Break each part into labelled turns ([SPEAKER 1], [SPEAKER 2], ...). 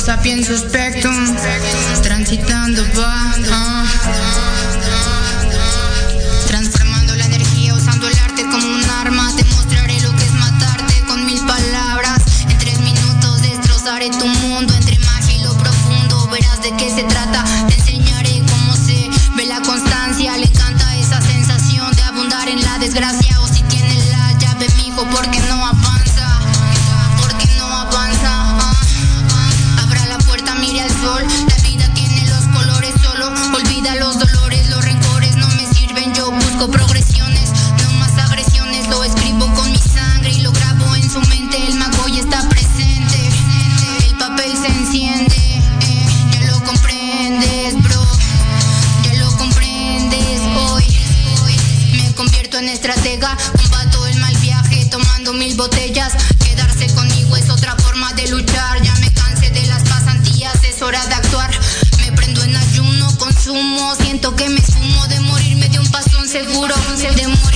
[SPEAKER 1] sapiens spectrum, transitando va. Ah. bodega. Combato el mal viaje tomando mil botellas. Quedarse conmigo es otra forma de luchar. Ya me cansé de las pasantías, es hora de actuar. Me prendo en ayuno, consumo, siento que me sumo de morirme de un pasón seguro. De
[SPEAKER 2] morir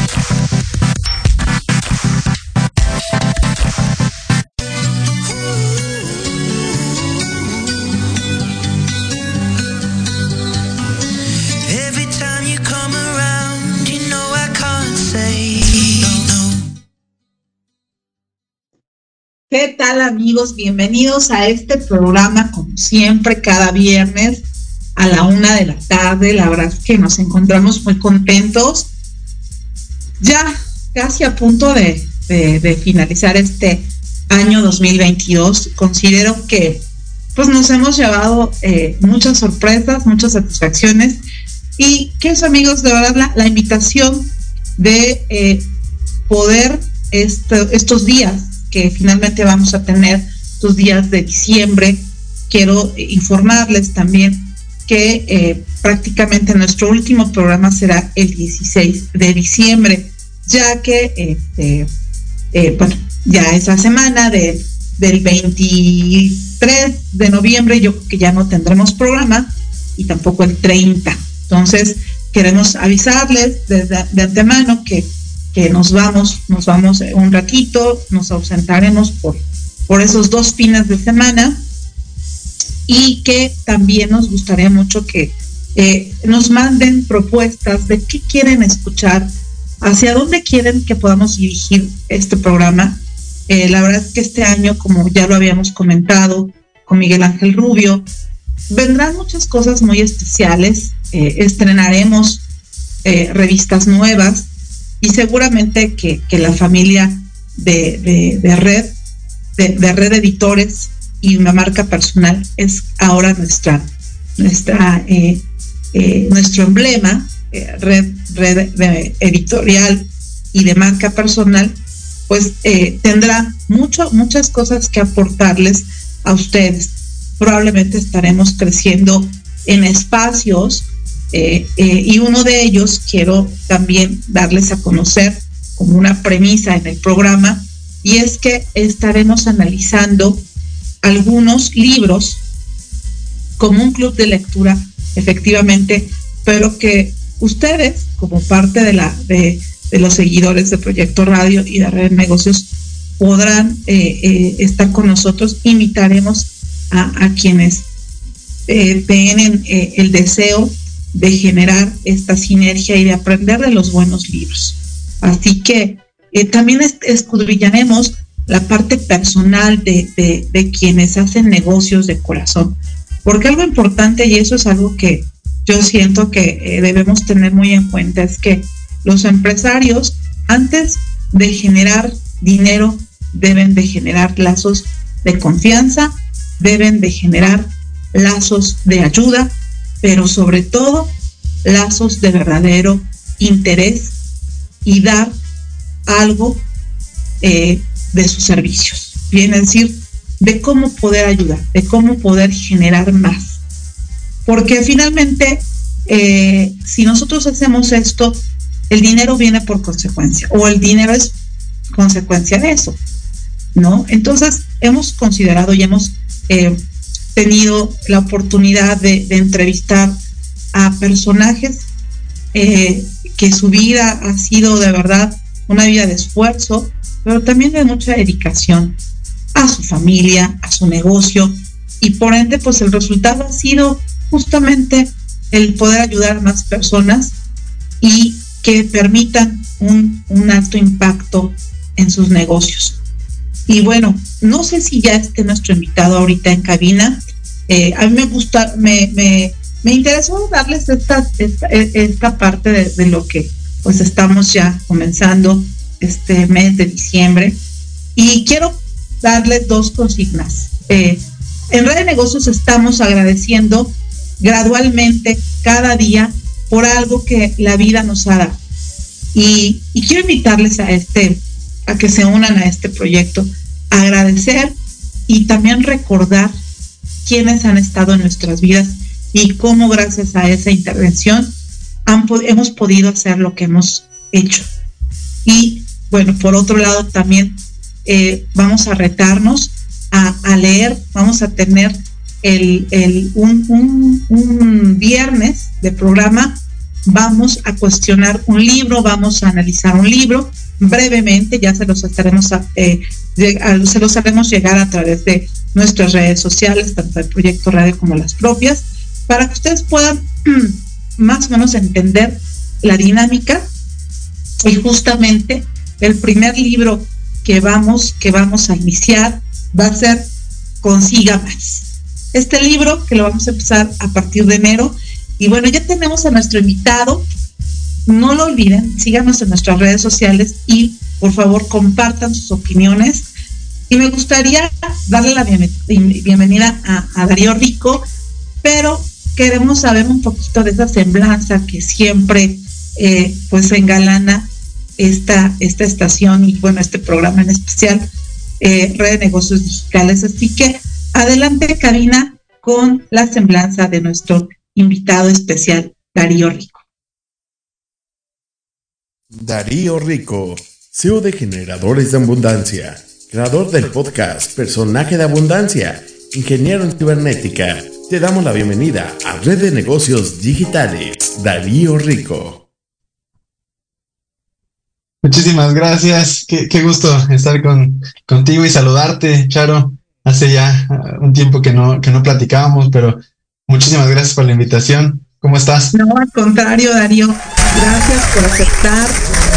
[SPEAKER 3] ¿Qué tal amigos? Bienvenidos a este programa, como siempre, cada viernes a la una de la tarde. La verdad es que nos encontramos muy contentos. Ya casi a punto de, finalizar este año 2022. Considero que pues nos hemos llevado eh, muchas sorpresas, muchas satisfacciones. Y que amigos, de verdad, la, invitación de eh, poder estos días que finalmente vamos a tener tus días de diciembre. Quiero informarles también que eh, prácticamente nuestro último programa será el 16 de diciembre, ya que este, eh, bueno, ya esa semana de, del 23 de noviembre yo creo que ya no tendremos programa y tampoco el 30. Entonces, queremos avisarles desde, de antemano que que nos vamos, nos vamos un ratito, nos ausentaremos por, por esos dos fines de semana y que también nos gustaría mucho que eh, nos manden propuestas de qué quieren escuchar, hacia dónde quieren que podamos dirigir este programa. Eh, la verdad es que este año, como ya lo habíamos comentado con Miguel Ángel Rubio, vendrán muchas cosas muy especiales, eh, estrenaremos revistas nuevas, y seguramente que, la familia de, red, de, red editores y una marca personal es ahora nuestra, nuestra eh, eh, nuestro emblema, eh, red, red editorial y de marca personal, pues tendrá mucho, muchas cosas que aportarles a ustedes. Probablemente estaremos creciendo en espacios eh, eh, y uno de ellos quiero también darles a conocer como una premisa en el programa, y es que estaremos analizando algunos libros como un club de lectura, efectivamente, pero que ustedes, como parte de, la, de, los seguidores de Proyecto Radio y de Red Negocios, podrán eh, estar con nosotros. Invitaremos a, a quienes tienen el deseo de generar esta sinergia y de aprender de los buenos libros. Así que eh, también escudriñaremos la parte personal de, quienes hacen negocios de corazón. Porque algo importante, y eso es algo que yo siento que eh, debemos tener muy en cuenta, es que los empresarios, antes de generar dinero, deben de generar lazos de confianza, deben de generar lazos de ayuda, pero sobre todo lazos de verdadero interés y dar algo eh, de sus servicios. Viene a decir, de cómo poder ayudar, de cómo poder generar más. Porque finalmente, eh, si nosotros hacemos esto, el dinero viene por consecuencia, o el dinero es consecuencia de eso, ¿no? Entonces, hemos considerado y hemos eh, tenido la oportunidad de, entrevistar a personajes eh, que su vida ha sido de verdad una vida de esfuerzo, pero también de mucha dedicación a su familia, a su negocio, y por ende, pues el resultado ha sido justamente el poder ayudar a más personas y que permitan un, un alto impacto en sus negocios. Y bueno, no sé si ya esté nuestro invitado ahorita en cabina. Eh, a mí me gusta, me, me, me interesó darles esta, esta, esta parte de, lo que pues estamos ya comenzando este mes de diciembre y quiero darles dos consignas. Eh, en Red de Negocios estamos agradeciendo gradualmente cada día por algo que la vida nos ha dado. Y, y, quiero invitarles a este, a que se unan a este proyecto, agradecer y también recordar quiénes han estado en nuestras vidas y cómo gracias a esa intervención hemos podido hacer lo que hemos hecho. Y bueno, por otro lado también eh, vamos a retarnos a, leer, vamos a tener el, un, un, viernes de programa, vamos a cuestionar un libro, vamos a analizar un libro brevemente, ya se los estaremos eh, haremos llegar a través de nuestras redes sociales, tanto el proyecto radio como las propias, para que ustedes puedan más o menos entender la dinámica y justamente el primer libro que vamos, que vamos a iniciar va a ser Consiga más. Este libro que lo vamos a empezar a partir de enero. Y bueno, ya tenemos a nuestro invitado. No lo olviden, síganos en nuestras redes sociales y por favor compartan sus opiniones. Y me gustaría darle la bienvenida a, Darío Rico, pero queremos saber un poquito de esa semblanza que siempre eh, pues engalana esta, esta estación y bueno, este programa en especial, eh, Red de Negocios Digitales. Así que adelante, Karina, con la semblanza de nuestro invitado especial, Darío Rico.
[SPEAKER 4] Darío Rico, CEO de Generadores de Abundancia, creador del podcast Personaje de Abundancia, ingeniero en cibernética. Te damos la bienvenida a Red de Negocios Digitales, Darío Rico.
[SPEAKER 5] Muchísimas gracias. Qué, gusto estar con, contigo y saludarte, Charo. Hace ya uh, un tiempo que no, que no platicábamos, pero muchísimas gracias por la invitación. ¿Cómo estás?
[SPEAKER 3] No, al contrario, Darío. Gracias por aceptar.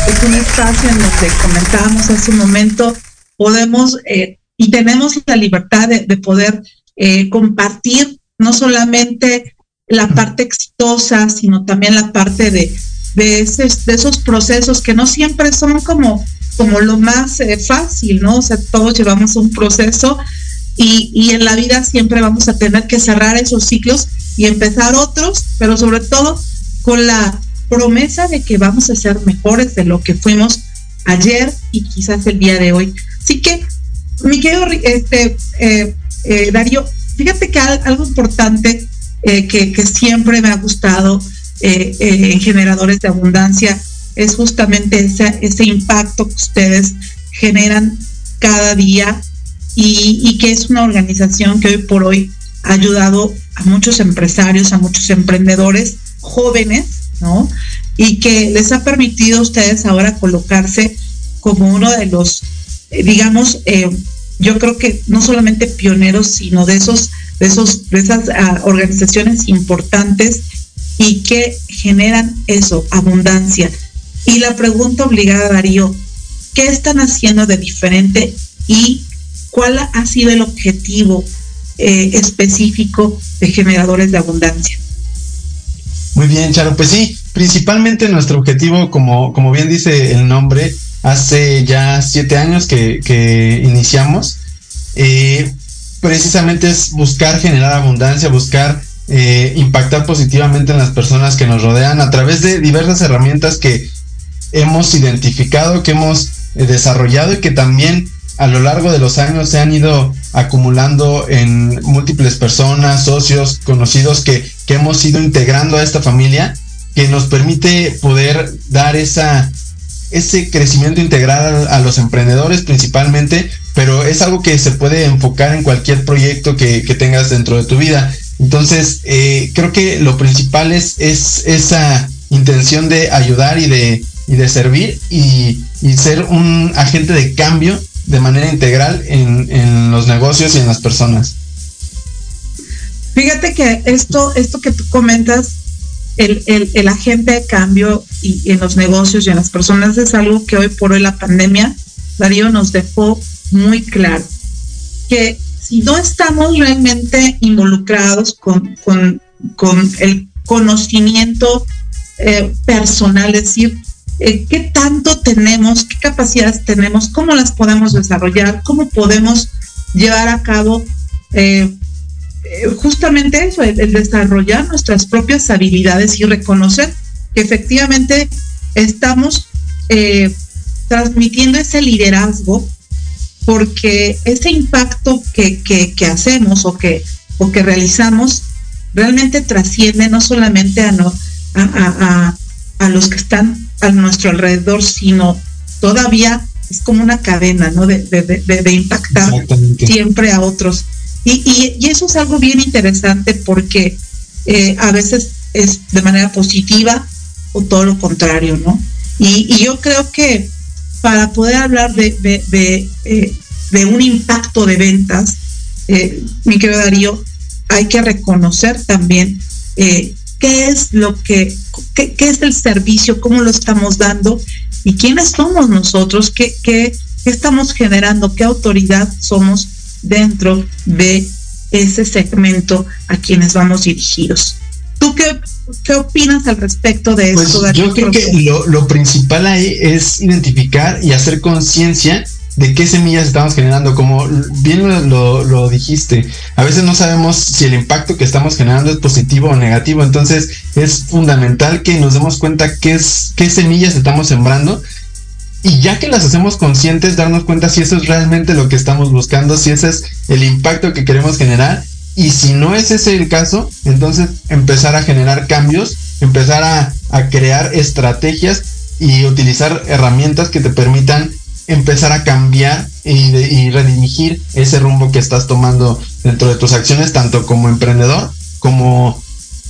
[SPEAKER 3] Es un espacio en donde comentábamos hace un momento, podemos eh, y tenemos la libertad de, poder eh, compartir no solamente la parte exitosa, sino también la parte de, de, esos procesos que no siempre son como, como lo más eh, fácil, ¿no? O sea, todos llevamos un proceso y, y en la vida siempre vamos a tener que cerrar esos ciclos y empezar otros, pero sobre todo con la promesa de que vamos a ser mejores de lo que fuimos ayer y quizás el día de hoy. Así que, mi querido este, eh, eh, Darío, fíjate que algo importante que, que, siempre me ha gustado eh, eh, en generadores de abundancia es justamente ese impacto que ustedes generan cada día y, que es una organización que hoy por hoy ha ayudado a muchos empresarios, a muchos emprendedores jóvenes, Y que les ha permitido a ustedes ahora colocarse como uno de los, eh, digamos, yo creo que no solamente pioneros, sino de esos, de esos, de esas ah, organizaciones importantes y que generan eso, abundancia. Y la pregunta obligada, Darío, ¿qué están haciendo de diferente y cuál ha sido el objetivo eh, específico de generadores de abundancia?
[SPEAKER 5] Muy bien, Charo, pues sí, principalmente nuestro objetivo, como, como bien dice el nombre, hace ya siete años que, iniciamos, eh, precisamente es buscar generar abundancia, buscar eh, impactar positivamente en las personas que nos rodean a través de diversas herramientas que hemos identificado, que hemos eh, desarrollado y que también a lo largo de los años se han ido acumulando en múltiples personas, socios, conocidos que, que hemos ido integrando a esta familia, que nos permite poder dar esa, ese crecimiento integral a, los emprendedores principalmente, pero es algo que se puede enfocar en cualquier proyecto que, que tengas dentro de tu vida. Entonces, eh, creo que lo principal es, es esa intención de ayudar y de, y de servir y, ser un agente de cambio de manera integral en, los negocios y en las personas.
[SPEAKER 3] Fíjate que esto, esto que tú comentas, el, el, agente de cambio y, en los negocios y en las personas es algo que hoy por hoy la pandemia, Darío, nos dejó muy claro. Que si no estamos realmente involucrados con, con, el conocimiento eh, personal, es decir, eh, qué tanto tenemos, qué capacidades tenemos, cómo las podemos desarrollar, cómo podemos llevar a cabo eh, eh, justamente eso, el, desarrollar nuestras propias habilidades y reconocer que efectivamente estamos transmitiendo ese liderazgo porque ese impacto que, que, hacemos o que, o que realizamos realmente trasciende no solamente a, no, a, a, los que están a nuestro alrededor, sino todavía es como una cadena, ¿no? De, de, impactar siempre a otros. Y, y, eso es algo bien interesante porque eh, a veces es de manera positiva o todo lo contrario, ¿no? Y, y yo creo que para poder hablar de, de, eh, de un impacto de ventas, eh, mi querido Darío, hay que reconocer también eh, qué es lo que, qué, es el servicio, cómo lo estamos dando y quiénes somos nosotros, qué, qué, estamos generando, qué autoridad somos dentro de ese segmento a quienes vamos dirigidos. ¿Tú qué, qué opinas al respecto de
[SPEAKER 5] pues
[SPEAKER 3] esto?
[SPEAKER 5] Yo creo que lo, lo, principal ahí es identificar y hacer conciencia de qué semillas estamos generando. Como bien lo, dijiste, a veces no sabemos si el impacto que estamos generando es positivo o negativo. Entonces es fundamental que nos demos cuenta qué, es, qué semillas estamos sembrando. Y ya que las hacemos conscientes, darnos cuenta si eso es realmente lo que estamos buscando, si ese es el impacto que queremos generar. Y si no es ese el caso, entonces empezar a generar cambios, empezar a, a crear estrategias y utilizar herramientas que te permitan empezar a cambiar y, redirigir ese rumbo que estás tomando dentro de tus acciones, tanto como emprendedor como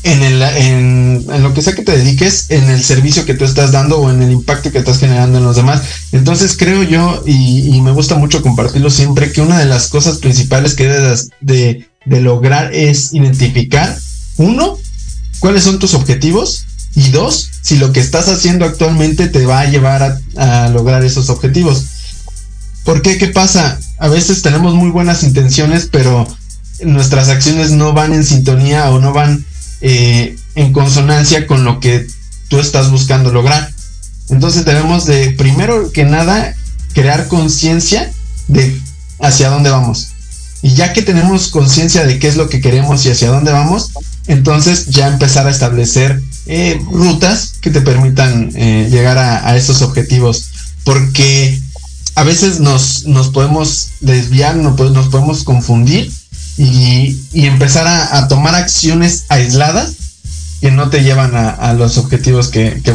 [SPEAKER 5] en, el, en, lo que sea que te dediques, en el servicio que tú estás dando o en el impacto que estás generando en los demás. Entonces creo yo, y, me gusta mucho compartirlo siempre, que una de las cosas principales que debes de, de lograr es identificar, uno, cuáles son tus objetivos y dos, si lo que estás haciendo actualmente te va a llevar a, lograr esos objetivos. ¿Por qué? ¿Qué pasa? A veces tenemos muy buenas intenciones, pero nuestras acciones no van en sintonía o no van eh, en consonancia con lo que tú estás buscando lograr. Entonces debemos de, primero que nada, crear conciencia de hacia dónde vamos. Y ya que tenemos conciencia de qué es lo que queremos y hacia dónde vamos, entonces ya empezar a establecer eh, rutas que te permitan eh, llegar a, esos objetivos. Porque a veces nos, nos podemos desviar, nos, nos podemos confundir y, empezar a, tomar acciones aisladas que no te llevan a, los objetivos que, que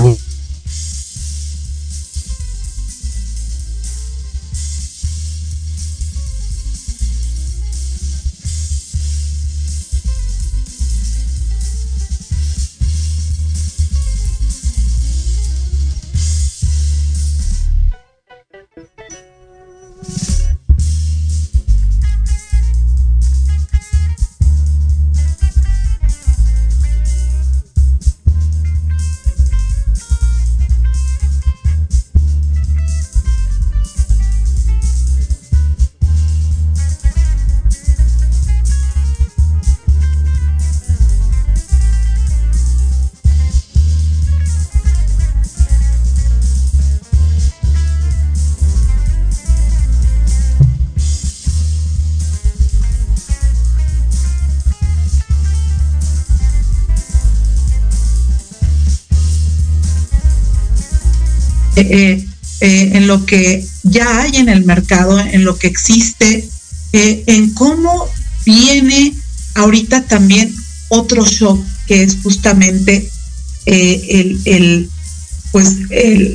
[SPEAKER 3] Eh, eh, en lo que ya hay en el mercado, en lo que existe, eh, en cómo viene ahorita también otro shock que es justamente el, pues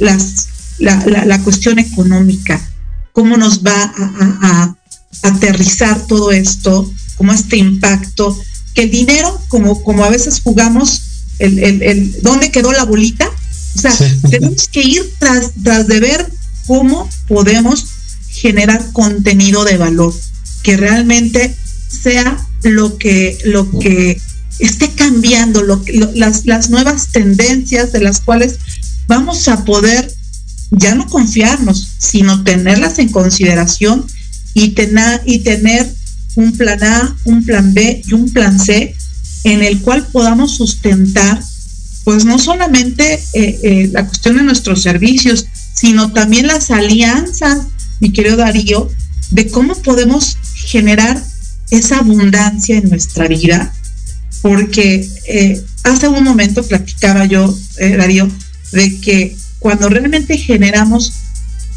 [SPEAKER 3] las, la, cuestión económica, cómo nos va a, aterrizar todo esto, como este impacto, que el dinero, como, como a veces jugamos, el, el, el, ¿dónde quedó la bolita? O sea, tenemos que ir tras, tras de ver cómo podemos generar contenido de valor que realmente sea lo que, lo que esté cambiando, lo, las, las nuevas tendencias de las cuales vamos a poder ya no confiarnos, sino tenerlas en consideración y, tener, y tener un plan A, un plan B y un plan C en el cual podamos sustentar pues no solamente eh, eh, la cuestión de nuestros servicios, sino también las alianzas, mi querido Darío, de cómo podemos generar esa abundancia en nuestra vida, porque eh, hace un momento platicaba yo, Darío, de que cuando realmente generamos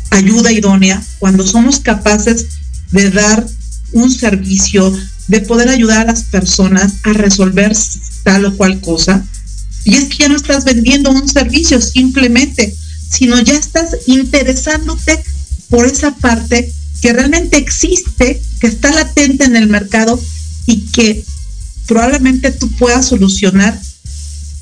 [SPEAKER 3] ayuda idónea, cuando somos capaces de dar un servicio, de poder ayudar a las personas a resolver tal o cual cosa, y es que ya no estás vendiendo un servicio simplemente, sino ya estás interesándote por esa parte que realmente existe, que está latente en el mercado y que probablemente tú puedas solucionar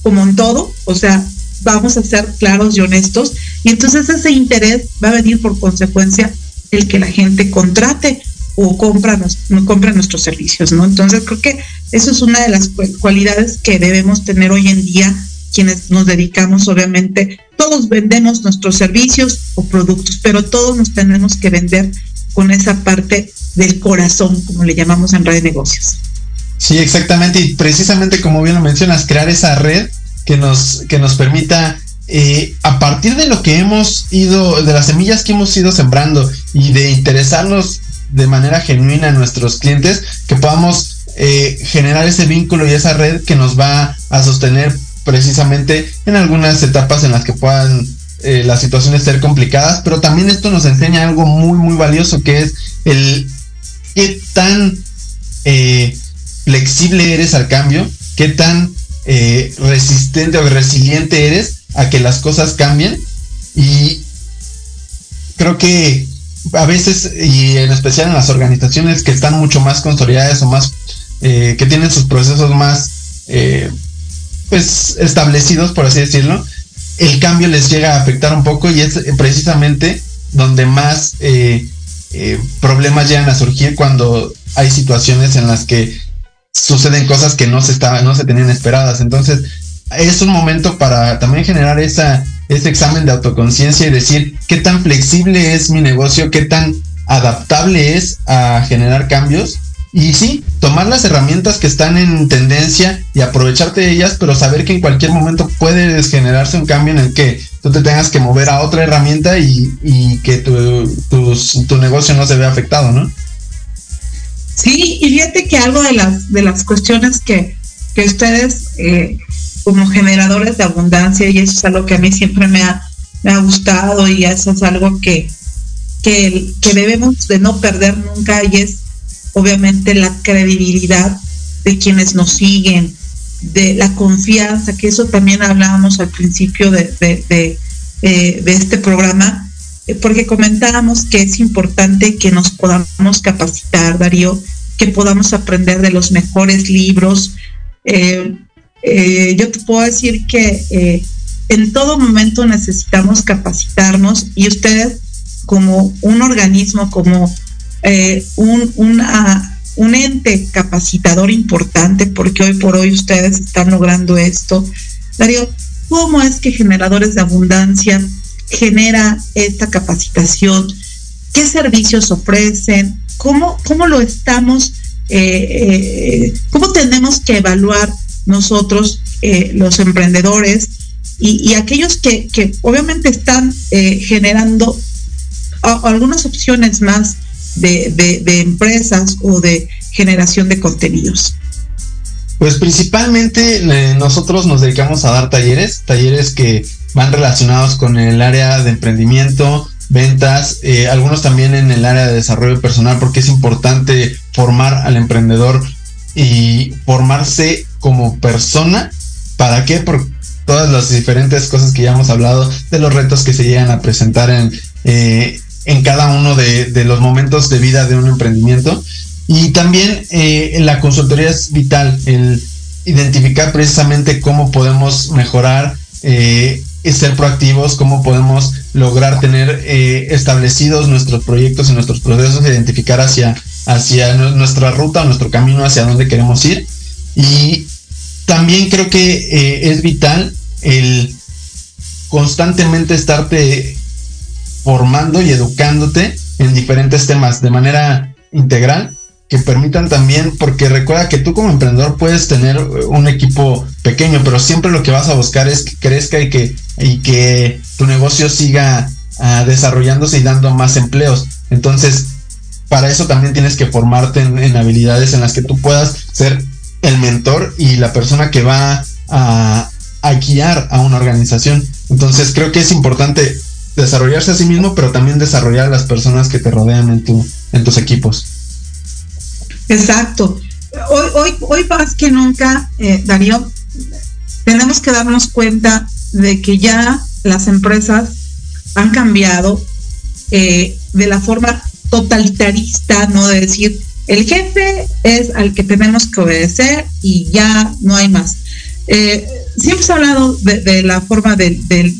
[SPEAKER 3] como en todo, o sea, vamos a ser claros y honestos, y entonces ese interés va a venir por consecuencia el que la gente contrate o compra, no compra nuestros servicios, ¿no? Entonces creo que eso es una de las cualidades que debemos tener hoy en día quienes nos dedicamos, obviamente, todos vendemos nuestros servicios o productos, pero todos nos tenemos que vender con esa parte del corazón, como le llamamos en red de negocios.
[SPEAKER 5] Sí, exactamente, y precisamente como bien lo mencionas, crear esa red que nos, que nos permita eh, a partir de lo que hemos ido, de las semillas que hemos ido sembrando y de interesarnos de manera genuina a nuestros clientes, que podamos eh, generar ese vínculo y esa red que nos va a sostener precisamente en algunas etapas en las que puedan eh, las situaciones ser complicadas, pero también esto nos enseña algo muy, muy valioso que es el qué tan flexible eres al cambio, qué tan resistente o resiliente eres a que las cosas cambien. Y creo que a veces, y en especial en las organizaciones que están mucho más consolidadas o más, eh, que tienen sus procesos más, eh, pues, establecidos, por así decirlo, el cambio les llega a afectar un poco y es precisamente donde más eh, problemas llegan a surgir cuando hay situaciones en las que suceden cosas que no se estaban, no se tenían esperadas. Entonces, es un momento para también generar esa, ese examen de autoconciencia y decir qué tan flexible es mi negocio, qué tan adaptable es a generar cambios. Y sí, tomar las herramientas que están en tendencia y aprovecharte de ellas, pero saber que en cualquier momento puede generarse un cambio en el que tú te tengas que mover a otra herramienta y, que tu, tu, negocio no se vea afectado, ¿no?
[SPEAKER 3] Sí, y fíjate que algo de las, de las cuestiones que, que ustedes eh, como generadores de abundancia y eso es algo que a mí siempre me ha, me ha gustado y eso es algo que, que, debemos de no perder nunca y es obviamente la credibilidad de quienes nos siguen, de la confianza, que eso también hablábamos al principio de, de, eh, este programa, porque comentábamos que es importante que nos podamos capacitar, Darío, que podamos aprender de los mejores libros. Eh, eh, yo te puedo decir que eh, en todo momento necesitamos capacitarnos y ustedes como un organismo, como eh, un, un ente capacitador importante, porque hoy por hoy ustedes están logrando esto. Darío, ¿cómo es que Generadores de Abundancia genera esta capacitación? ¿Qué servicios ofrecen? ¿Cómo, cómo lo estamos, cómo tenemos que evaluar nosotros, eh, los emprendedores y, aquellos que, obviamente están eh, generando algunas opciones más de, empresas o de generación de contenidos.
[SPEAKER 5] Pues principalmente eh, nosotros nos dedicamos a dar talleres, talleres que van relacionados con el área de emprendimiento, ventas, algunos también en el área de desarrollo personal, porque es importante formar al emprendedor y formarse como persona. ¿Para qué? Por todas las diferentes cosas que ya hemos hablado, de los retos que se llegan a presentar en, eh, en cada uno de, los momentos de vida de un emprendimiento. Y también eh, la consultoría es vital, el identificar precisamente cómo podemos mejorar, eh, ser proactivos, cómo podemos lograr tener establecidos nuestros proyectos y nuestros procesos, identificar hacia hacia nuestra ruta, nuestro camino hacia dónde queremos ir. Y también creo que eh, es vital el constantemente estarte formando y educándote en diferentes temas de manera integral que permitan también, porque recuerda que tú como emprendedor puedes tener un equipo pequeño, pero siempre lo que vas a buscar es que crezca y que, y que tu negocio siga ah, desarrollándose y dando más empleos. Entonces, para eso también tienes que formarte en, habilidades en las que tú puedas ser el mentor y la persona que va a, a guiar a una organización. Entonces, creo que es importante desarrollarse a sí mismo, pero también desarrollar a las personas que te rodean en, tu, en tus equipos.
[SPEAKER 3] Exacto. Hoy, hoy, hoy más que nunca, eh, Darío, tenemos que darnos cuenta de que ya las empresas han cambiado eh, de la forma totalitarista, ¿no? De decir, el jefe es al que tenemos que obedecer y ya no hay más. Eh, siempre se ha hablado de, la forma del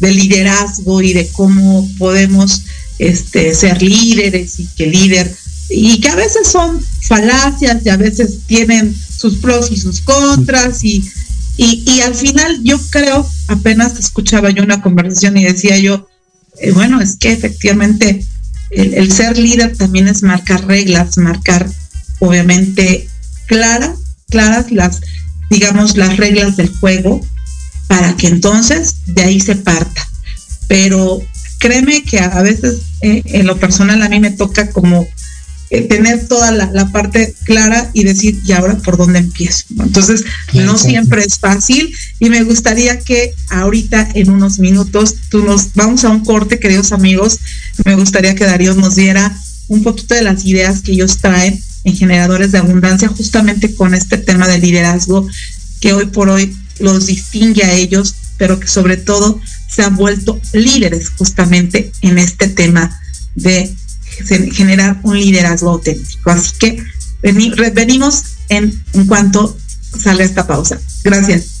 [SPEAKER 3] liderazgo y de cómo podemos este, ser líderes y que líder y que a veces son falacias y a veces tienen sus pros y sus contras y, y, al final yo creo, apenas escuchaba yo una conversación y decía yo, eh, bueno, es que efectivamente el, ser líder también es marcar reglas, marcar obviamente claras, claras las, digamos, las reglas del juego para que entonces de ahí se parta. Pero créeme que a veces eh, en lo personal a mí me toca como eh, tener toda la, parte clara y decir, ¿y ahora por dónde empiezo? Entonces, no siempre es fácil y me gustaría que ahorita en unos minutos tú nos vamos a un corte, queridos amigos, me gustaría que Darío nos diera un poquito de las ideas que ellos traen en generadores de abundancia justamente con este tema de liderazgo que hoy por hoy los distingue a ellos, pero que sobre todo se han vuelto líderes justamente en este tema de generar un liderazgo auténtico. Así que venimos en, en cuanto salga esta pausa. Gracias.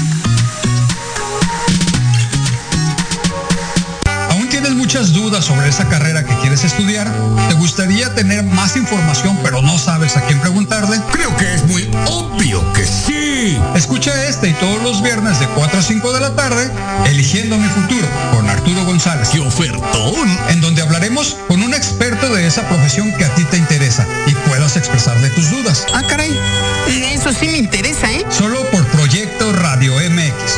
[SPEAKER 6] Muchas dudas sobre esa carrera que quieres estudiar, te gustaría tener más información pero no sabes a quién preguntarle,
[SPEAKER 7] creo que es muy obvio que sí.
[SPEAKER 6] Escucha este y todos los viernes de 4 a 5 de la tarde, Eligiendo mi futuro con Arturo González.
[SPEAKER 7] ¡Qué ofertón!
[SPEAKER 6] En donde hablaremos con un experto de esa profesión que a ti te interesa y puedas expresarle tus dudas.
[SPEAKER 8] Ah, caray. Eso sí me interesa, ¿eh?
[SPEAKER 6] Solo por Proyecto Radio MX,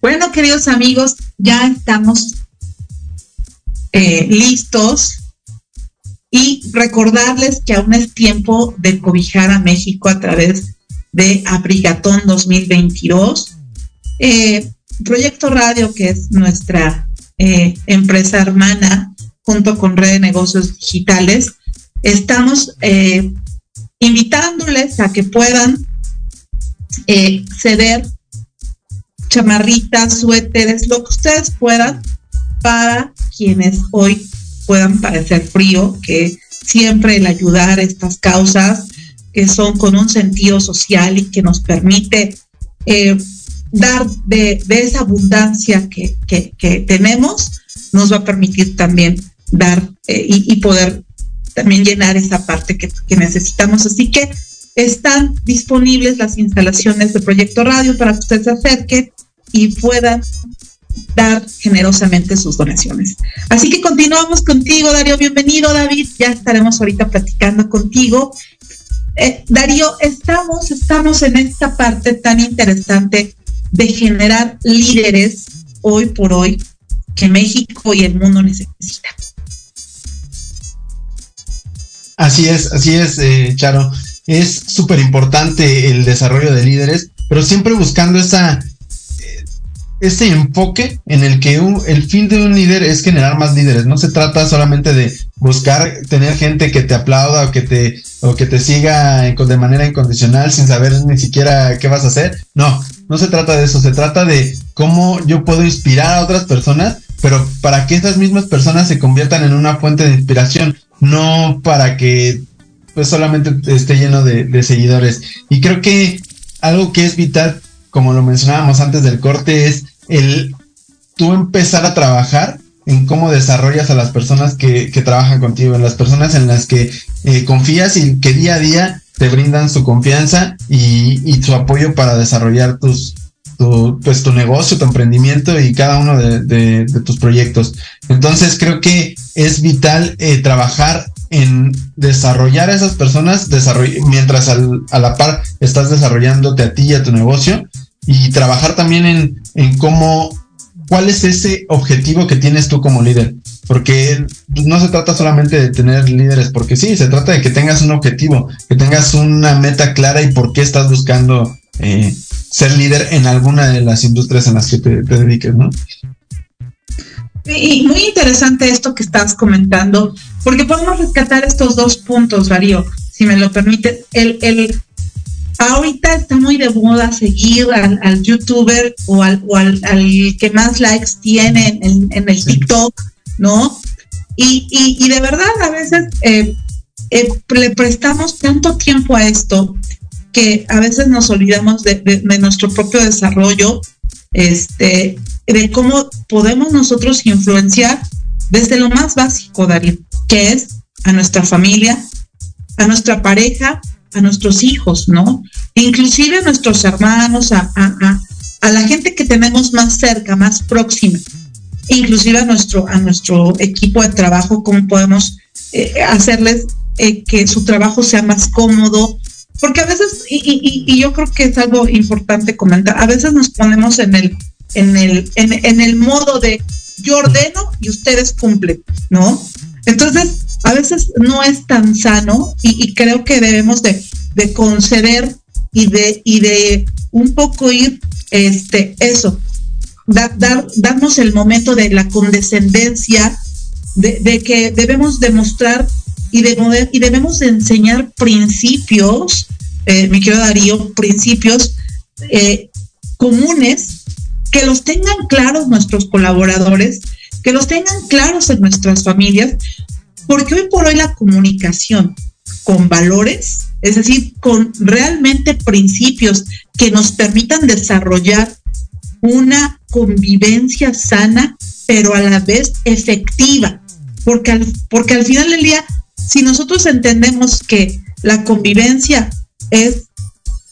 [SPEAKER 3] Bueno, queridos amigos, ya estamos eh, listos y recordarles que aún es tiempo de cobijar a México a través de Abrigatón 2022. Eh, Proyecto Radio, que es nuestra eh, empresa hermana, junto con Red de Negocios Digitales, estamos invitándoles a que puedan ceder chamarritas, suéteres, lo que ustedes puedan para quienes hoy puedan parecer frío, que siempre el ayudar a estas causas que son con un sentido social y que nos permite eh, dar de, esa abundancia que, tenemos, nos va a permitir también dar eh, y, poder también llenar esa parte que, que necesitamos. Así que están disponibles las instalaciones de Proyecto Radio para que usted se acerque y puedan dar generosamente sus donaciones. Así que continuamos contigo, Darío. Bienvenido, David. Ya estaremos ahorita platicando contigo. Eh, Darío, estamos, estamos en esta parte tan interesante de generar líderes hoy por hoy que México y el mundo necesitan.
[SPEAKER 5] Así es, así es, eh, Charo. Es súper importante el desarrollo de líderes, pero siempre buscando esa ese enfoque en el que el fin de un líder es generar más líderes. No se trata solamente de buscar tener gente que te aplauda o que te, o que te siga de manera incondicional sin saber ni siquiera qué vas a hacer. No, no se trata de eso. Se trata de cómo yo puedo inspirar a otras personas, pero para que esas mismas personas se conviertan en una fuente de inspiración, no para que pues solamente esté lleno de, seguidores. Y creo que algo que es vital como lo mencionábamos antes del corte, es el tú empezar a trabajar en cómo desarrollas a las personas que, trabajan contigo, en las personas en las que eh, confías y que día a día te brindan su confianza y, su apoyo para desarrollar tus, tu, pues, tu negocio, tu emprendimiento y cada uno de, tus proyectos. Entonces creo que es vital eh, trabajar en desarrollar a esas personas mientras a la par estás desarrollándote a ti y a tu negocio y trabajar también en, en cómo, cuál es ese objetivo que tienes tú como líder. Porque no se trata solamente de tener líderes, porque sí, se trata de que tengas un objetivo, que tengas una meta clara y por qué estás buscando eh, ser líder en alguna de las industrias en las que te, dediques, ¿no?
[SPEAKER 3] Y muy interesante esto que estás comentando, porque podemos rescatar estos dos puntos, Darío, si me lo permite. El, el ahorita está muy de moda seguir al, youtuber o, al, que más likes tiene en, el TikTok, ¿no? Y, de verdad a veces eh, eh, le prestamos tanto tiempo a esto que a veces nos olvidamos de, nuestro propio desarrollo, este, de cómo podemos nosotros influenciar desde lo más básico, Darío, que es a nuestra familia, a nuestra pareja a nuestros hijos, ¿no? inclusive a nuestros hermanos, a, la gente que tenemos más cerca, más próxima, inclusive a nuestro, a nuestro equipo de trabajo, cómo podemos eh, hacerles eh, que su trabajo sea más cómodo, porque a veces, y, yo creo que es algo importante comentar, a veces nos ponemos en el, en el, en el modo de yo ordeno y ustedes cumplen, ¿no? Entonces, a veces no es tan sano y, creo que debemos de, conceder y de, y de un poco ir, este, eso, dar, darnos el momento de la condescendencia, de, que debemos demostrar y, de, y debemos de enseñar principios, eh, mi querido Darío, principios eh, comunes que los tengan claros nuestros colaboradores que los tengan claros en nuestras familias, porque hoy por hoy la comunicación con valores, es decir, con realmente principios que nos permitan desarrollar una convivencia sana, pero a la vez efectiva, porque al, porque al final del día, si nosotros entendemos que la convivencia es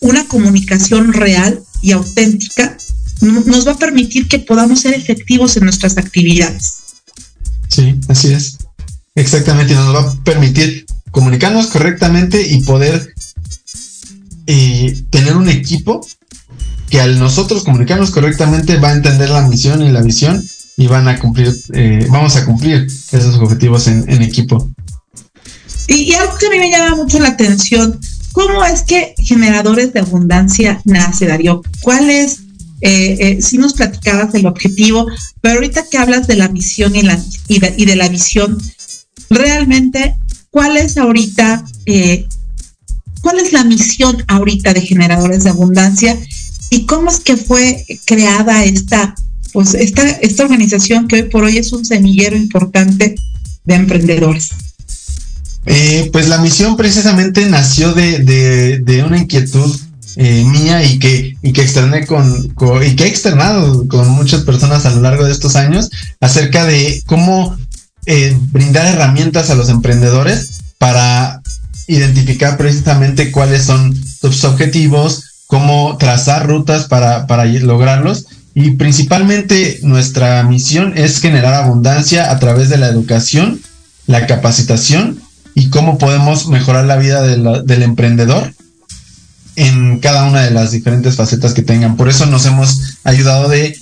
[SPEAKER 3] una comunicación real y auténtica, nos va a permitir que podamos ser efectivos en nuestras actividades.
[SPEAKER 5] Sí, así es. Exactamente, nos va a permitir comunicarnos correctamente y poder eh, tener un equipo que al nosotros comunicarnos correctamente va a entender la misión y la visión y van a cumplir, eh, vamos a cumplir esos objetivos en, equipo.
[SPEAKER 3] Y, algo que a mí me llama mucho la atención, ¿cómo es que Generadores de Abundancia nace, Darío? ¿Cuál es, eh, si nos platicabas del objetivo, pero ahorita que hablas de la misión y, la, y, de, la visión, realmente, ¿cuál es ahorita, cuál es la misión ahorita de Generadores de Abundancia ¿Y cómo es que fue creada esta, pues esta, esta organización que hoy por hoy es un semillero importante de emprendedores?
[SPEAKER 5] Eh, pues la misión precisamente nació de, una inquietud eh, mía y que, y que externé con, y que he externado con muchas personas a lo largo de estos años acerca de cómo eh, brindar herramientas a los emprendedores para identificar precisamente cuáles son sus objetivos, cómo trazar rutas para, para lograrlos. Y principalmente nuestra misión es generar abundancia a través de la educación, la capacitación y cómo podemos mejorar la vida del emprendedor en cada una de las diferentes facetas que tengan. Por eso nos hemos ayudado de,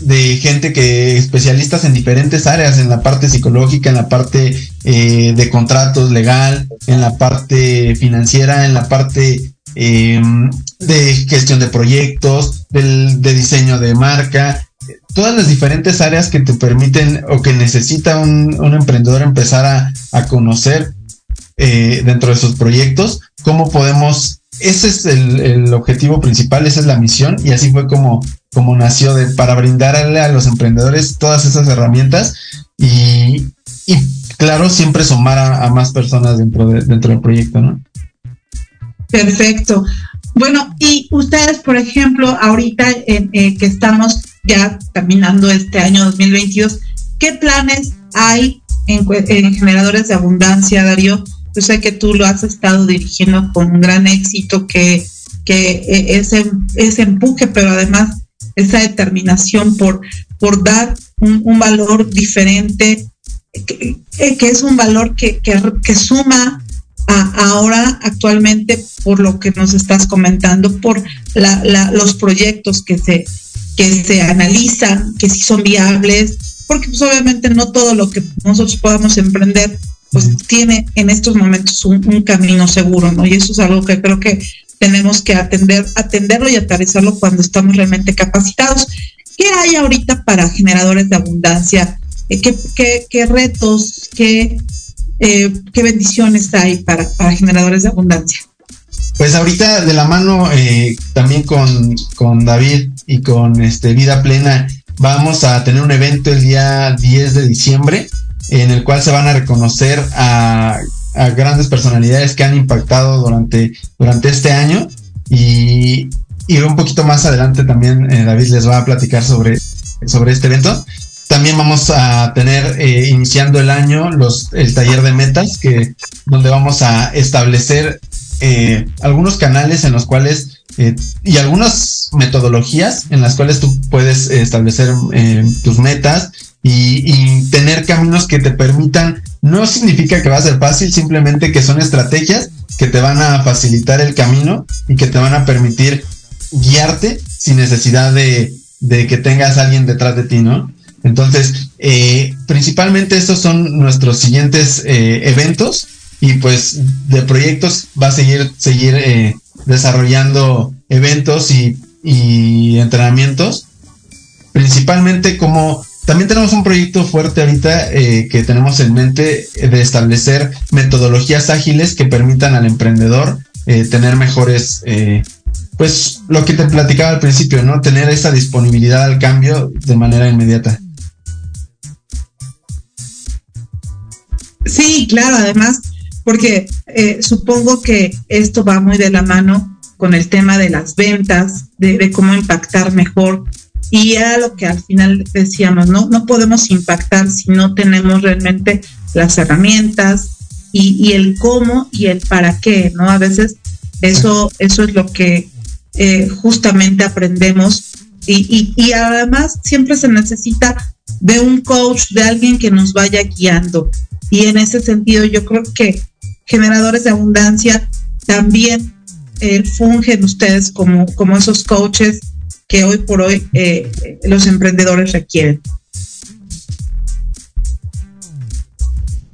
[SPEAKER 5] de gente que especialistas en diferentes áreas, en la parte psicológica, en la parte eh, de contratos legal, en la parte financiera, en la parte Em, de gestión de proyectos, de diseño de marca, todas las diferentes áreas que te permiten o que necesita un, emprendedor empezar a, conocer eh, dentro de sus proyectos, cómo podemos, ese es el, objetivo principal, esa es la misión y así fue como, como nació de, para brindarle a los emprendedores todas esas herramientas y, claro, siempre sumar a, más personas dentro, de, del proyecto, ¿no?
[SPEAKER 3] Perfecto. Bueno, y ustedes, por ejemplo, ahorita eh, que estamos ya terminando este año 2022, ¿qué planes hay en, generadores de abundancia, Darío? Yo sé que tú lo has estado dirigiendo con un gran éxito, que, que e, ese, ese empuje, pero además esa determinación por, por dar un, valor diferente, que, es un valor que, que suma ahora actualmente por lo que nos estás comentando, por los proyectos que se, que se analizan, que si son viables, porque pues obviamente no todo lo que nosotros podamos emprender pues tiene en estos momentos un, camino seguro, ¿no? Y eso es algo que creo que tenemos que atender, atenderlo y aterrizarlo cuando estamos realmente capacitados. ¿Qué hay ahorita para generadores de abundancia? Eh, ¿Qué, qué, qué retos, qué eh, qué bendiciones hay para, generadores de abundancia.
[SPEAKER 5] Pues ahorita de la mano eh, también con, con, David y con este Vida Plena vamos a tener un evento el día 10 de diciembre en el cual se van a reconocer a, grandes personalidades que han impactado durante, durante este año y, un poquito más adelante también eh, David les va a platicar sobre, sobre este evento. También vamos a tener eh, iniciando el año los, el taller de metas, que, donde vamos a establecer eh, algunos canales en los cuales y algunas metodologías en las cuales tú puedes establecer tus metas y, tener caminos que te permitan, no significa que va a ser fácil, simplemente que son estrategias que te van a facilitar el camino y que te van a permitir guiarte sin necesidad de, de que tengas alguien detrás de ti, ¿no? Entonces, eh, principalmente estos son nuestros siguientes eh, eventos y pues de proyectos va a seguir, seguir eh, desarrollando eventos y, entrenamientos. Principalmente como también tenemos un proyecto fuerte ahorita que tenemos en mente de establecer metodologías ágiles que permitan al emprendedor tener mejores pues lo que te platicaba al principio, ¿no? Tener esa disponibilidad al cambio de manera inmediata.
[SPEAKER 3] Sí, claro, además, porque eh, supongo que esto va muy de la mano con el tema de las ventas, de, cómo impactar mejor. Y era lo que al final decíamos, ¿no? No podemos impactar si no tenemos realmente las herramientas y, el cómo y el para qué, ¿no? A veces eso, eso es lo que eh, justamente aprendemos y, y, además siempre se necesita de un coach, de alguien que nos vaya guiando. Y en ese sentido yo creo que generadores de abundancia también eh, fungen ustedes como, como esos coaches que hoy por hoy eh, los emprendedores requieren.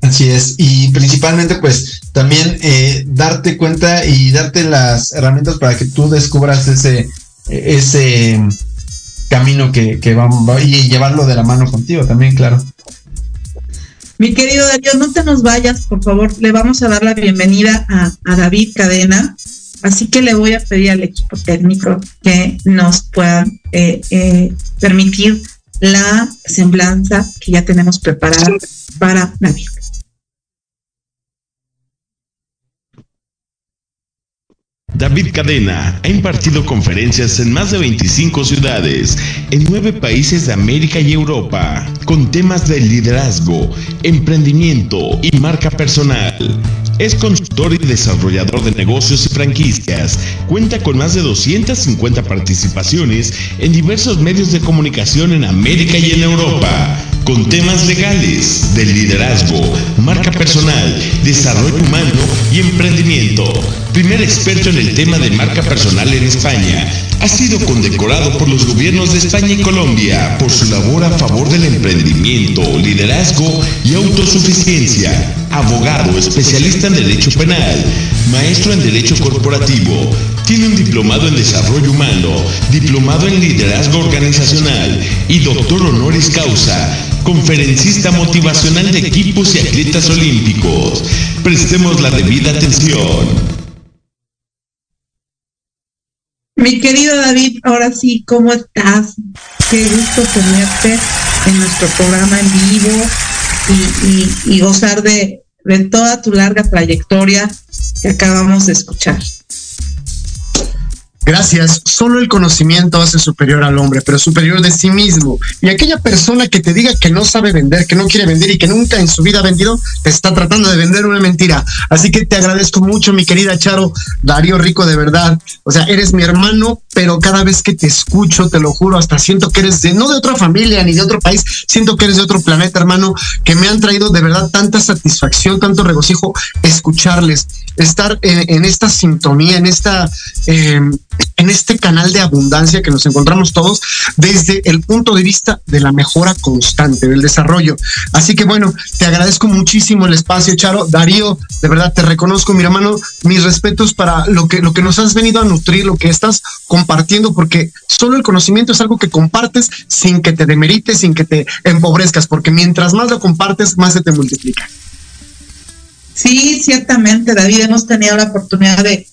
[SPEAKER 5] Así es, y principalmente pues también eh, darte cuenta y darte las herramientas para que tú descubras ese, ese camino que, que va, y llevarlo de la mano contigo también, claro.
[SPEAKER 3] Mi querido Darío, no te nos vayas, por favor. Le vamos a dar la bienvenida a, a David Cadena. Así que le voy a pedir al equipo técnico que nos pueda eh, eh, permitir la semblanza que ya tenemos preparada para David.
[SPEAKER 4] David Cadena ha impartido conferencias en más de 25 ciudades, en nueve países de América y Europa, con temas de liderazgo, emprendimiento y marca personal. Es consultor y desarrollador de negocios y franquicias. Cuenta con más de 250 participaciones en diversos medios de comunicación en América y en Europa, con temas legales, de liderazgo, marca personal, desarrollo humano y emprendimiento. Primer experto en el tema de marca personal en España. Ha sido condecorado por los gobiernos de España y Colombia por su labor a favor del emprendimiento, liderazgo y autosuficiencia. Abogado, especialista en Derecho Penal, maestro en Derecho Corporativo. Tiene un diplomado en Desarrollo Humano, diplomado en Liderazgo Organizacional y doctor honoris causa conferencista motivacional de equipos y atletas olímpicos. Prestemos la debida atención.
[SPEAKER 3] Mi querido David, ahora sí, ¿cómo estás? Qué gusto tenerte en nuestro programa en vivo y, gozar de, de toda tu larga trayectoria que acabamos de escuchar.
[SPEAKER 9] Gracias. Solo el conocimiento hace superior al hombre, pero superior de sí mismo. Y aquella persona que te diga que no sabe vender, que no quiere vender y que nunca en su vida ha vendido, te está tratando de vender una mentira. Así que te agradezco mucho, mi querida Charo, Darío Rico, de verdad. O sea, eres mi hermano, pero cada vez que te escucho, te lo juro, hasta siento que eres de, no de otra familia ni de otro país, siento que eres de otro planeta, hermano, que me han traído de verdad tanta satisfacción, tanto regocijo escucharles, estar en, esta sintonía, en esta... Eh, en este canal de abundancia que nos encontramos todos desde el punto de vista de la mejora constante, del desarrollo. Así que bueno, te agradezco muchísimo el espacio, Charo. Darío, de verdad te reconozco, mi hermano, mis respetos para lo que, lo que nos has venido a nutrir, lo que estás compartiendo, porque solo el conocimiento es algo que compartes sin que te demerites, sin que te empobrezcas, porque mientras más lo compartes, más se te multiplica.
[SPEAKER 3] Sí, ciertamente, David, hemos tenido la oportunidad de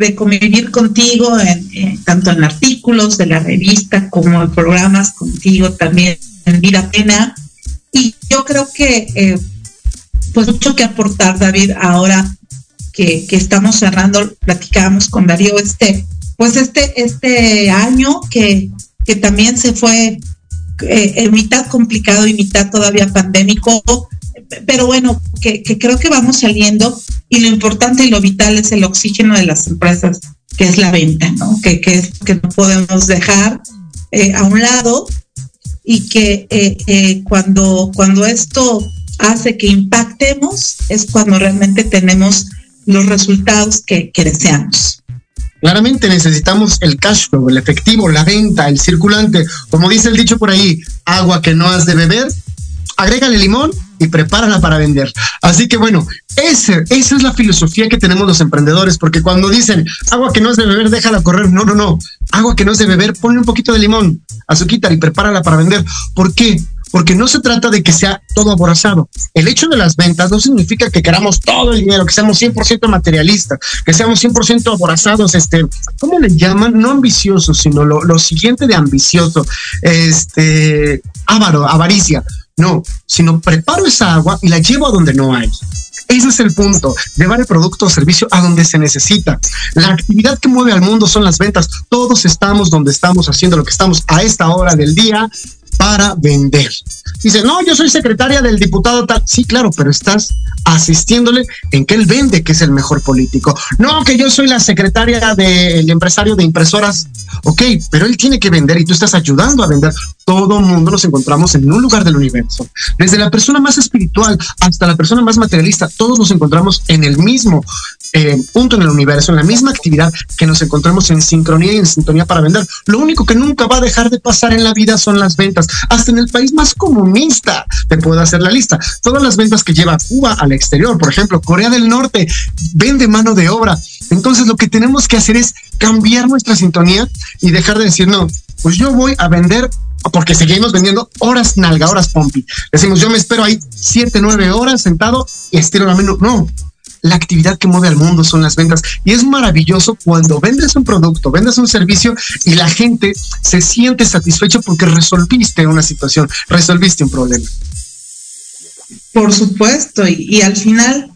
[SPEAKER 3] de convivir contigo, en, tanto en artículos de la revista como en programas contigo también en Vida Pena. Y yo creo que, eh, pues mucho que aportar, David, ahora que, estamos cerrando, platicábamos con Darío este, pues este, este año que, que también se fue eh, en mitad complicado y mitad todavía pandémico, pero bueno, que, creo que vamos saliendo y lo importante y lo vital es el oxígeno de las empresas, que es la venta, ¿no? Que, que que no podemos dejar eh, a un lado y que eh, eh, cuando, cuando esto hace que impactemos es cuando realmente tenemos los resultados que, que deseamos.
[SPEAKER 9] Claramente necesitamos el cash flow, el efectivo, la venta, el circulante. Como dice el dicho por ahí, agua que no has de beber, agrégale limón y prepárala para vender. Así que bueno, ese, esa es la filosofía que tenemos los emprendedores, porque cuando dicen agua que no es de beber, déjala correr. No, no, no. Agua que no es de beber, ponle un poquito de limón, azuquita y prepárala para vender. ¿Por qué? Porque no se trata de que sea todo aborazado. El hecho de las ventas no significa que queramos todo el dinero, que seamos 100% materialistas, que seamos 100% aborazados, este, ¿cómo le llaman? No ambiciosos, sino lo, lo siguiente de ambicioso, este, avaro, avaricia No, sino preparo esa agua y la llevo a donde no hay. Ese es el punto, llevar el producto o servicio a donde se necesita. La actividad que mueve al mundo son las ventas. Todos estamos donde estamos haciendo lo que estamos a esta hora del día para vender. Dice, no, yo soy secretaria del diputado tal. Sí, claro, pero estás asistiéndole en que él vende, que es el mejor político. No, que yo soy la secretaria del empresario de impresoras. Ok, pero él tiene que vender y tú estás ayudando a vender. Todo mundo nos encontramos en un lugar del universo. Desde la persona más espiritual hasta la persona más materialista, todos nos encontramos en el mismo eh, punto en el universo, en la misma actividad que nos encontramos en sincronía y en sintonía para vender. Lo único que nunca va a dejar de pasar en la vida son las ventas. Hasta en el país más comunista te puedo hacer la lista. Todas las ventas que lleva Cuba al exterior, por ejemplo, Corea del Norte vende mano de obra. Entonces lo que tenemos que hacer es cambiar nuestra sintonía y dejar de decir, no, pues yo voy a vender porque seguimos vendiendo horas nalga, horas pompi. Decimos, yo me espero ahí siete, nueve horas sentado y estiro la mano. No, la actividad que mueve al mundo son las ventas. Y es maravilloso cuando vendes un producto, vendes un servicio y la gente se siente satisfecho porque resolviste una situación, resolviste un problema.
[SPEAKER 3] Por supuesto, y, al final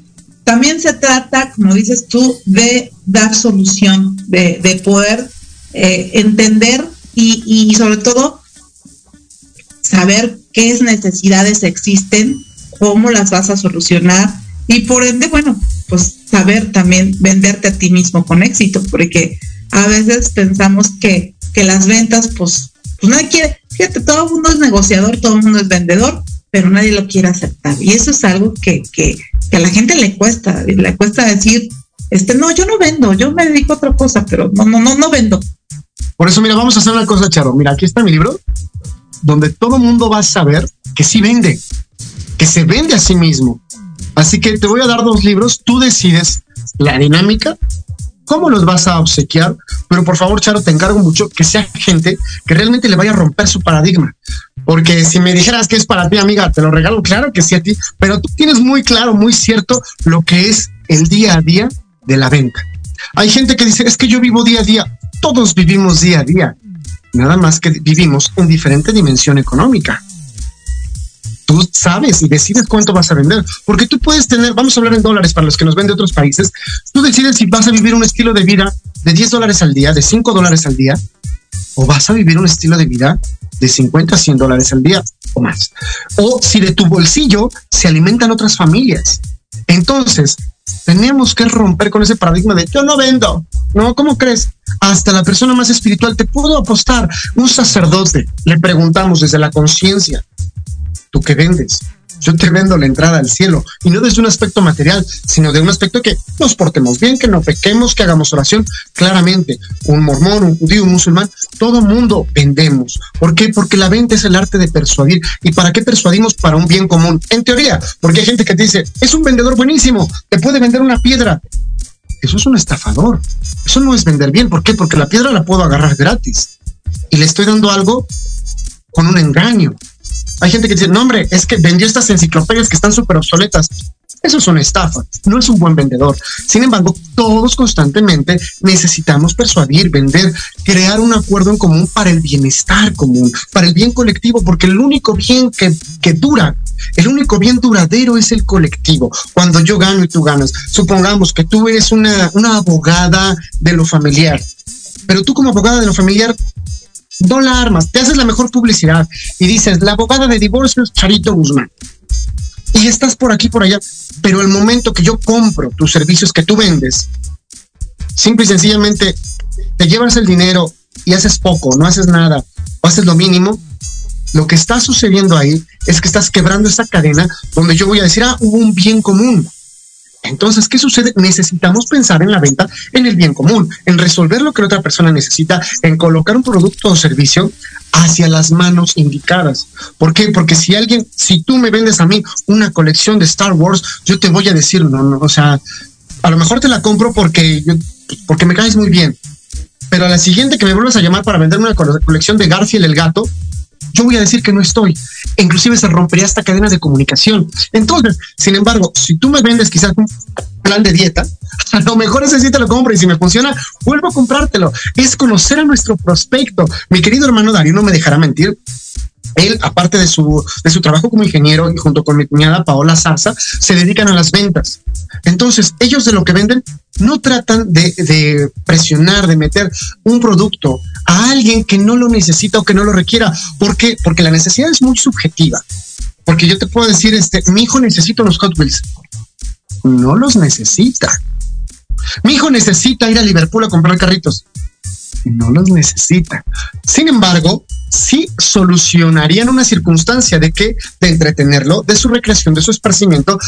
[SPEAKER 3] también se trata, como dices tú, de dar solución, de, poder eh, entender y, y sobre todo saber qué necesidades existen, cómo las vas a solucionar y por ende, bueno, pues saber también venderte a ti mismo con éxito, porque a veces pensamos que, que las ventas, pues, pues nadie quiere, fíjate, todo el mundo es negociador, todo el mundo es vendedor, pero nadie lo quiere aceptar. Y eso es algo que, que, que a la gente le cuesta, le cuesta decir, este, no, yo no vendo, yo me dedico a otra cosa, pero no, no, no, no vendo.
[SPEAKER 9] Por eso, mira, vamos a hacer una cosa, Charo. Mira, aquí está mi libro, donde todo el mundo va a saber que sí vende, que se vende a sí mismo, Así que te voy a dar dos libros, tú decides la dinámica, cómo los vas a obsequiar, pero por favor, Charo, te encargo mucho que sea gente que realmente le vaya a romper su paradigma. Porque si me dijeras que es para ti, amiga, te lo regalo, claro que sí a ti, pero tú tienes muy claro, muy cierto lo que es el día a día de la venta. Hay gente que dice, es que yo vivo día a día. Todos vivimos día a día. Nada más que vivimos en diferente dimensión económica tú sabes y decides cuánto vas a vender, porque tú puedes tener, vamos a hablar en dólares para los que nos ven de otros países, tú decides si vas a vivir un estilo de vida de 10 dólares al día, de 5 dólares al día, o vas a vivir un estilo de vida de 50 a 100 dólares al día o más. O si de tu bolsillo se alimentan otras familias. Entonces, tenemos que romper con ese paradigma de yo no vendo. No, ¿cómo crees? Hasta la persona más espiritual te puedo apostar. Un sacerdote, le preguntamos desde la conciencia, tú que vendes. Yo te vendo la entrada al cielo y no desde un aspecto material, sino de un aspecto que nos portemos bien, que no pequemos, que hagamos oración. Claramente, un mormón, un judío, un musulmán, todo mundo vendemos. ¿Por qué? Porque la venta es el arte de persuadir. ¿Y para qué persuadimos? Para un bien común. En teoría, porque hay gente que te dice, es un vendedor buenísimo, te puede vender una piedra. Eso es un estafador. Eso no es vender bien. ¿Por qué? Porque la piedra la puedo agarrar gratis. Y le estoy dando algo con un engaño. Hay gente que dice, no, hombre, es que vendió estas enciclopedias que están súper obsoletas. Eso es una estafa, no es un buen vendedor. Sin embargo, todos constantemente necesitamos persuadir, vender, crear un acuerdo en común para el bienestar común, para el bien colectivo, porque el único bien que, que dura, el único bien duradero es el colectivo. Cuando yo gano y tú ganas, supongamos que tú eres una, una abogada de lo familiar, pero tú como abogada de lo familiar no la armas, te haces la mejor publicidad y dices, la abogada de divorcios, Charito Guzmán. Y estás por aquí, por allá, pero el momento que yo compro tus servicios que tú vendes, simple y sencillamente te llevas el dinero y haces poco, no haces nada, o haces lo mínimo, lo que está sucediendo ahí es que estás quebrando esa cadena donde yo voy a decir, ah, hubo un bien común. Entonces, ¿qué sucede? Necesitamos pensar en la venta, en el bien común, en resolver lo que la otra persona necesita, en colocar un producto o servicio hacia las manos indicadas. ¿Por qué? Porque si alguien, si tú me vendes a mí una colección de Star Wars, yo te voy a decir, no, no, o sea, a lo mejor te la compro porque, porque me caes muy bien. Pero a la siguiente que me vuelvas a llamar para venderme una colección de Garfield el gato, yo voy a decir que no estoy. Inclusive se rompería esta cadena de comunicación. Entonces, sin embargo, si tú me vendes quizás un plan de dieta, a lo mejor ese sí te lo compro y si me funciona, vuelvo a comprártelo. Es conocer a nuestro prospecto. Mi querido hermano Darío no me dejará mentir. Él, aparte de su, de su trabajo como ingeniero y junto con mi cuñada Paola Zarza, se dedican a las ventas. Entonces, ellos de lo que venden no tratan de, presionar, de meter un producto a alguien que no lo necesita o que no lo requiera. ¿Por qué? Porque la necesidad es muy subjetiva. Porque yo te puedo decir, este, mi hijo necesita los Hot Wheels. No los necesita. Mi hijo necesita ir a Liverpool a comprar carritos. No los necesita. Sin embargo, sí solucionarían una circunstancia de que, de entretenerlo, de su recreación, de su esparcimiento,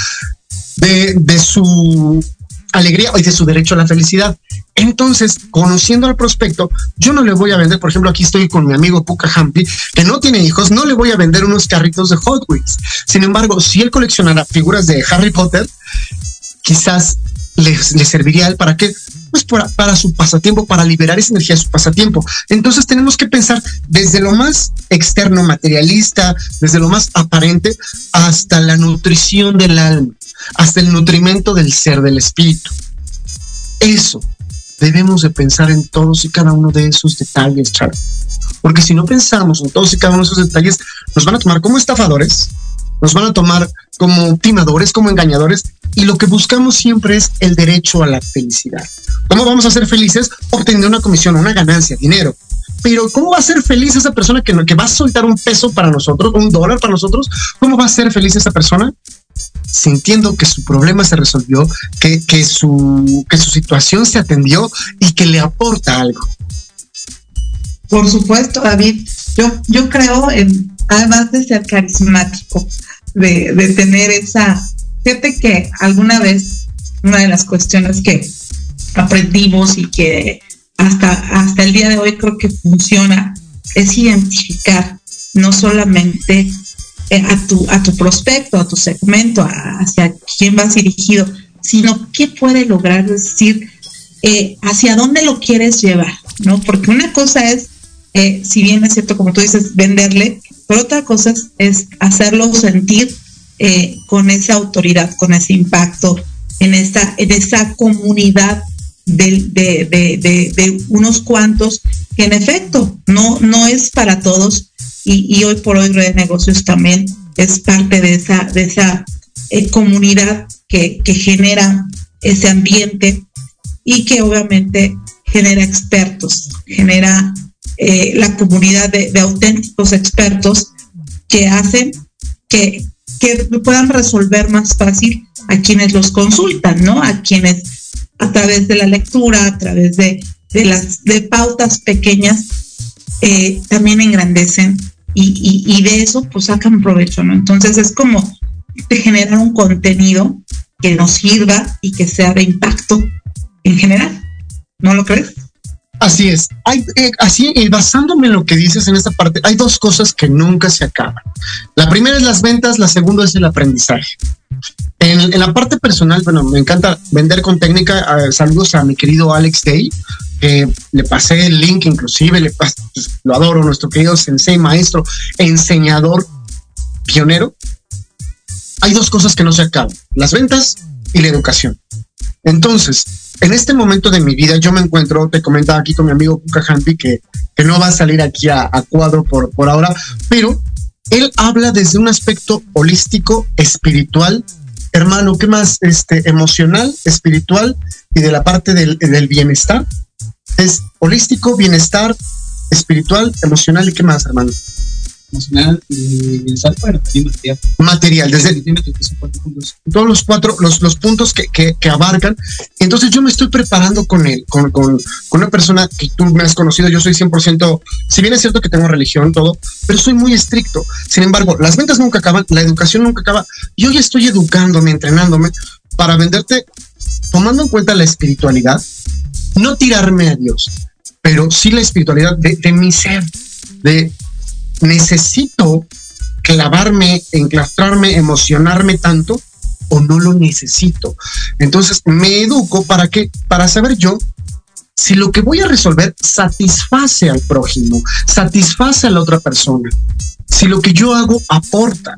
[SPEAKER 9] de, su alegría y de su derecho a la felicidad. Entonces, conociendo al prospecto, yo no le voy a vender, por ejemplo, aquí estoy con mi amigo Puka Hampi, que no tiene hijos, no le voy a vender unos carritos de Hot Wheels. Sin embargo, si él coleccionara figuras de Harry Potter, quizás le, serviría a él para qué? Pues para, su pasatiempo, para liberar esa energía de su pasatiempo. Entonces tenemos que pensar desde lo más externo, materialista, desde lo más aparente, hasta la nutrición del alma, hasta el nutrimento del ser, del espíritu. Eso debemos de pensar en todos y cada uno de esos detalles, Charlie. Porque si no pensamos en todos y cada uno de esos detalles, nos van a tomar como estafadores, nos van a tomar como timadores, como engañadores, y lo que buscamos siempre es el derecho a la felicidad. ¿Cómo vamos a ser felices? Obteniendo una comisión, una ganancia, dinero. Pero ¿cómo va a ser feliz esa persona que, que va a soltar un peso para nosotros, un dólar para nosotros? ¿Cómo va a ser feliz esa persona? Sintiendo que su problema se resolvió, que, que, su, que su situación se atendió y que le aporta algo.
[SPEAKER 3] Por supuesto, David. Yo, yo creo, en, además de ser carismático, de, de tener esa... Fíjate que alguna vez una de las cuestiones que aprendimos y que hasta, hasta el día de hoy creo que funciona es identificar no solamente a, tu, a tu prospecto, a tu segmento, hacia quién vas dirigido, sino qué puede lograr decir, eh, hacia dónde lo quieres llevar, ¿no? Porque una cosa es, eh, si bien es cierto, como tú dices, venderle, pero otra cosa es, hacerlo sentir eh, con esa autoridad, con ese impacto en esa, en esa comunidad de, de, unos cuantos que en efecto no, no es para todos y, hoy por hoy Red Negocios también es parte de esa, de esa eh, comunidad que, que genera ese ambiente y que obviamente genera expertos, genera eh, la comunidad de, de, auténticos expertos que hacen que, que puedan resolver más fácil a quienes los consultan, ¿no? A quienes a través de la lectura, a través de, de las de pautas pequeñas, eh, también engrandecen y, y, de eso pues sacan provecho, ¿no? Entonces es como de generar un contenido que nos sirva y que sea de impacto en general. ¿No lo crees?
[SPEAKER 9] Así es. Hay, eh, así, eh, basándome en lo que dices en esta parte, hay dos cosas que nunca se acaban. La primera es las ventas, la segunda es el aprendizaje. En, en la parte personal, bueno, me encanta vender con técnica. Uh, saludos a mi querido Alex Day, que le pasé el link, inclusive, le pas, pues, lo adoro, nuestro querido sensei, maestro, enseñador, pionero. Hay dos cosas que no se acaban, las ventas y la educación. Entonces, en este momento de mi vida, yo me encuentro, te comentaba aquí con mi amigo Puka Hampi, que, que no va a salir aquí a, a cuadro por, por ahora, pero él habla desde un aspecto holístico, espiritual, hermano, ¿qué más? Este, emocional, espiritual y de la parte del, del bienestar. Es holístico, bienestar, espiritual, emocional y qué más, hermano
[SPEAKER 10] emocional y bienestar bueno, material.
[SPEAKER 9] Material, desde todos los cuatro, los, los puntos que, que, que, abarcan. Entonces yo me estoy preparando con él, con, con, con, una persona que tú me has conocido, yo soy 100%, si bien es cierto que tengo religión, todo, pero soy muy estricto. Sin embargo, las ventas nunca acaban, la educación nunca acaba. Yo ya estoy educándome, entrenándome para venderte, tomando en cuenta la espiritualidad, no tirarme a Dios, pero sí la espiritualidad de, de mi ser, de necesito clavarme, enclastrarme, emocionarme tanto o no lo necesito. Entonces me educo para que, para saber yo si lo que voy a resolver satisface al prójimo, satisface a la otra persona, si lo que yo hago aporta,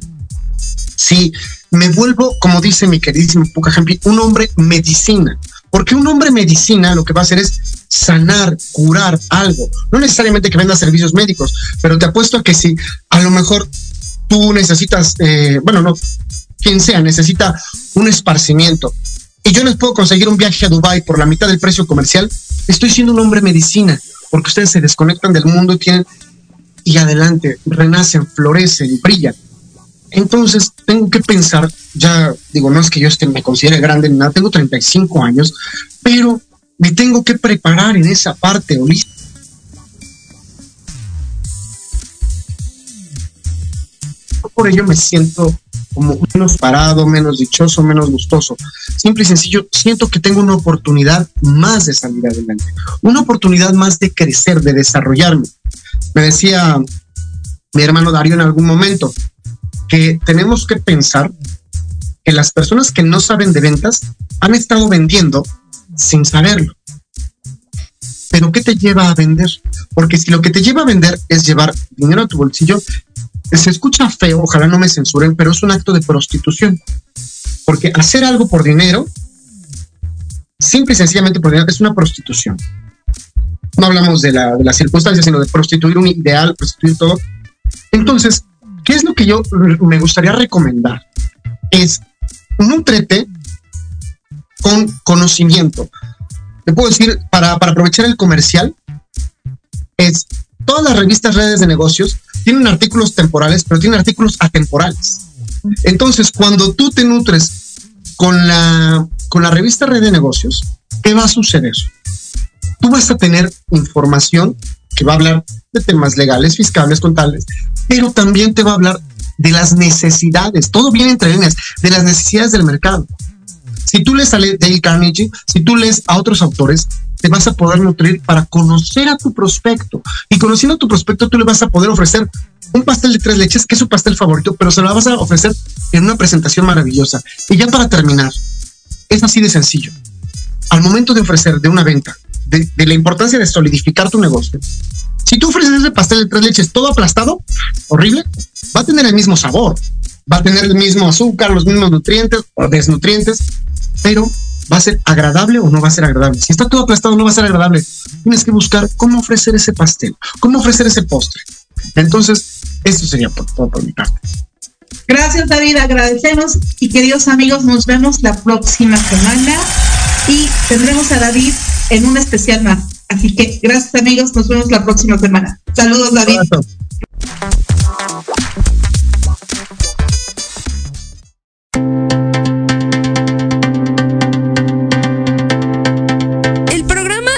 [SPEAKER 9] si me vuelvo, como dice mi queridísimo Puka un hombre medicina, porque un hombre medicina lo que va a hacer es sanar, curar algo. No necesariamente que venda servicios médicos, pero te apuesto a que si a lo mejor tú necesitas, eh, bueno, no, quien sea, necesita un esparcimiento y yo les puedo conseguir un viaje a Dubai por la mitad del precio comercial, estoy siendo un hombre medicina, porque ustedes se desconectan del mundo y adelante, renacen, florecen, brillan. Entonces, tengo que pensar, ya digo, no es que yo esté, me considere grande ni nada, tengo 35 años, pero me tengo que preparar en esa parte holística. Por ello me siento como menos parado, menos dichoso, menos gustoso. Simple y sencillo, siento que tengo una oportunidad más de salir adelante, una oportunidad más de crecer, de desarrollarme. Me decía mi hermano Darío en algún momento que tenemos que pensar que las personas que no saben de ventas han estado vendiendo sin saberlo. Pero ¿qué te lleva a vender? Porque si lo que te lleva a vender es llevar dinero a tu bolsillo, se escucha feo, ojalá no me censuren, pero es un acto de prostitución. Porque hacer algo por dinero, simple y sencillamente por dinero, es una prostitución. No hablamos de la, de las circunstancias, sino de prostituir un ideal, prostituir todo. Entonces, ¿qué es lo que yo me gustaría recomendar? Es nutrete con conocimiento. Te puedo decir, para, aprovechar el comercial, es todas las revistas redes de negocios tienen artículos temporales, pero tienen artículos atemporales. Entonces, cuando tú te nutres con la, con la revista Red de Negocios, ¿qué va a suceder? Tú vas a tener información que va a hablar de temas legales, fiscales, contables, pero también te va a hablar de las necesidades, todo viene entre líneas, de las necesidades del mercado. Si tú lees a Dale Carnegie, si tú lees a otros autores, te vas a poder nutrir para conocer a tu prospecto. Y conociendo a tu prospecto, tú le vas a poder ofrecer un pastel de tres leches, que es su pastel favorito, pero se lo vas a ofrecer en una presentación maravillosa. Y ya para terminar, es así de sencillo. Al momento de ofrecer de una venta, de, de la importancia de solidificar tu negocio, si tú ofreces ese pastel de tres leches todo aplastado, horrible, va a tener el mismo sabor, va a tener el mismo azúcar, los mismos nutrientes o desnutrientes, pero va a ser agradable o no va a ser agradable. Si está todo aplastado, no va a ser agradable. Tienes que buscar cómo ofrecer ese pastel, cómo ofrecer ese postre. Entonces, eso sería por, todo por mi parte.
[SPEAKER 3] Gracias, David. Agradecemos y queridos amigos, nos vemos la próxima semana y tendremos a David en un especial más. Así que gracias, amigos. Nos vemos la próxima semana. Saludos, David.